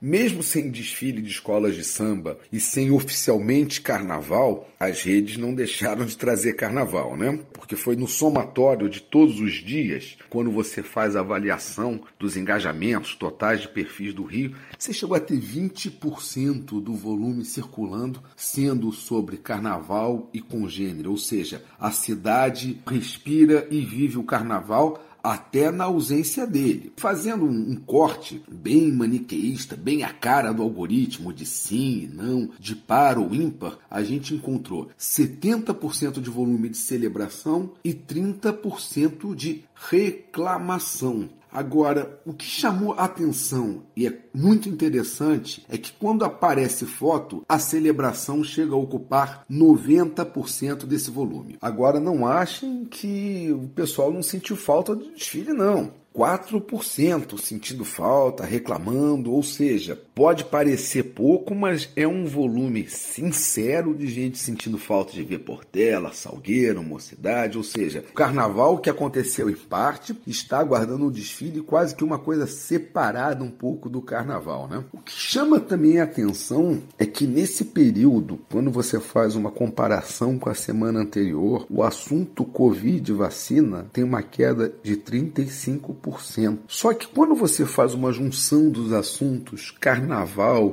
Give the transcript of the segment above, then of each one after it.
Mesmo sem desfile de escolas de samba e sem oficialmente carnaval, as redes não deixaram de trazer carnaval, né? Porque foi no somatório de todos os dias, quando você faz a avaliação dos engajamentos totais de perfis do Rio, você chegou a ter 20% do volume circulando sendo sobre carnaval e congênero, ou seja, a cidade respira e vive o carnaval até na ausência dele. Fazendo um, corte bem maniqueísta, bem a cara do algoritmo de sim e não, de par ou ímpar, a gente encontrou 70% de volume de celebração e 30% de reclamação. Agora, o que chamou a atenção e é muito interessante é que quando aparece foto, a celebração chega a ocupar 90% desse volume. Agora, não achem que o pessoal não sentiu falta do desfile, não. 4% sentindo falta, reclamando, ou seja, pode parecer pouco, mas é um volume sincero de gente sentindo falta de ver Portela, Salgueiro, Mocidade, ou seja, o carnaval que aconteceu em parte está aguardando o desfile quase que uma coisa separada um pouco do carnaval, né? O que chama também a atenção é que nesse período, quando você faz uma comparação com a semana anterior, o assunto Covid vacina tem uma queda de 35%. Só que quando você faz uma junção dos assuntos carnaval,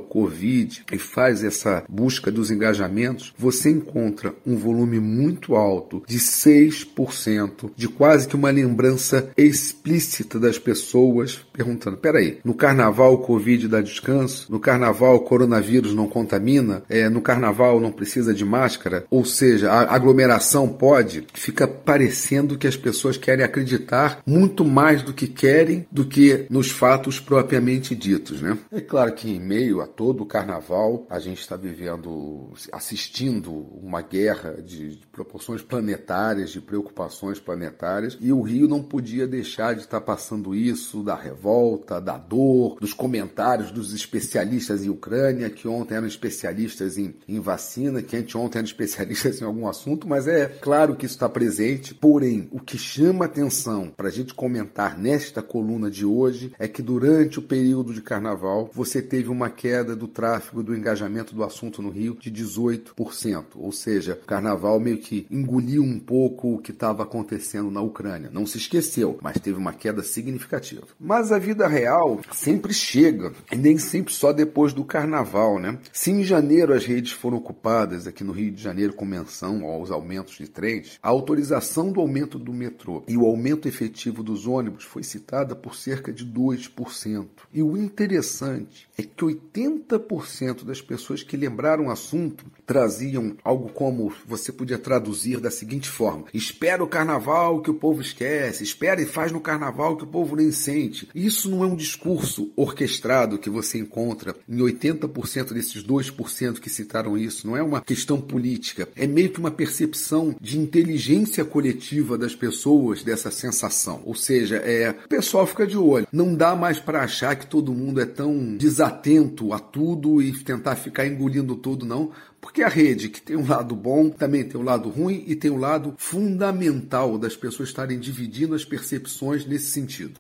Covid e faz essa busca dos engajamentos, você encontra um volume muito alto de 6%, de quase que uma lembrança explícita das pessoas perguntando: peraí, no carnaval o Covid dá descanso? No carnaval o coronavírus não contamina? É, no carnaval não precisa de máscara? Ou seja, a aglomeração pode? Fica parecendo que as pessoas querem acreditar muito mais do que querem do que nos fatos propriamente ditos, né? É claro que em meio a todo o carnaval a gente está vivendo, assistindo uma guerra de, proporções planetárias, de preocupações planetárias, e o Rio não podia deixar de estar passando isso da revolta, da dor, dos comentários dos especialistas em Ucrânia, que ontem eram especialistas em, em vacina, que anteontem eram especialistas em algum assunto, mas é claro que isso está presente, porém, o que chama atenção para a gente comentar nesta coluna de hoje é que durante o período de carnaval você teve uma queda do tráfego, do engajamento do assunto no Rio de 18%. Ou seja, o carnaval meio que engoliu um pouco o que estava acontecendo na Ucrânia. Não se esqueceu, mas teve uma queda significativa. Mas a vida real sempre chega, e nem sempre só depois do carnaval, né? Se em janeiro as redes foram ocupadas aqui no Rio de Janeiro com menção aos aumentos de trens, a autorização do aumento do metrô e o aumento efetivo dos ônibus foi citada por cerca de 2%. E o interessante é que 80% das pessoas que lembraram o assunto traziam algo como você podia traduzir da seguinte forma: espera o carnaval que o povo esquece, espera e faz no carnaval que o povo nem sente. Isso não é um discurso orquestrado que você encontra em 80% desses 2% que citaram isso, não é uma questão política, é meio que uma percepção de inteligência coletiva das pessoas dessa sensação. Ou seja, é o pessoal fica de olho. Não dá mais para achar que todo mundo é tão desatento a tudo e tentar ficar engolindo tudo, não. Porque a rede, que tem um lado bom, também tem um lado ruim e tem um lado fundamental das pessoas estarem dividindo as percepções nesse sentido.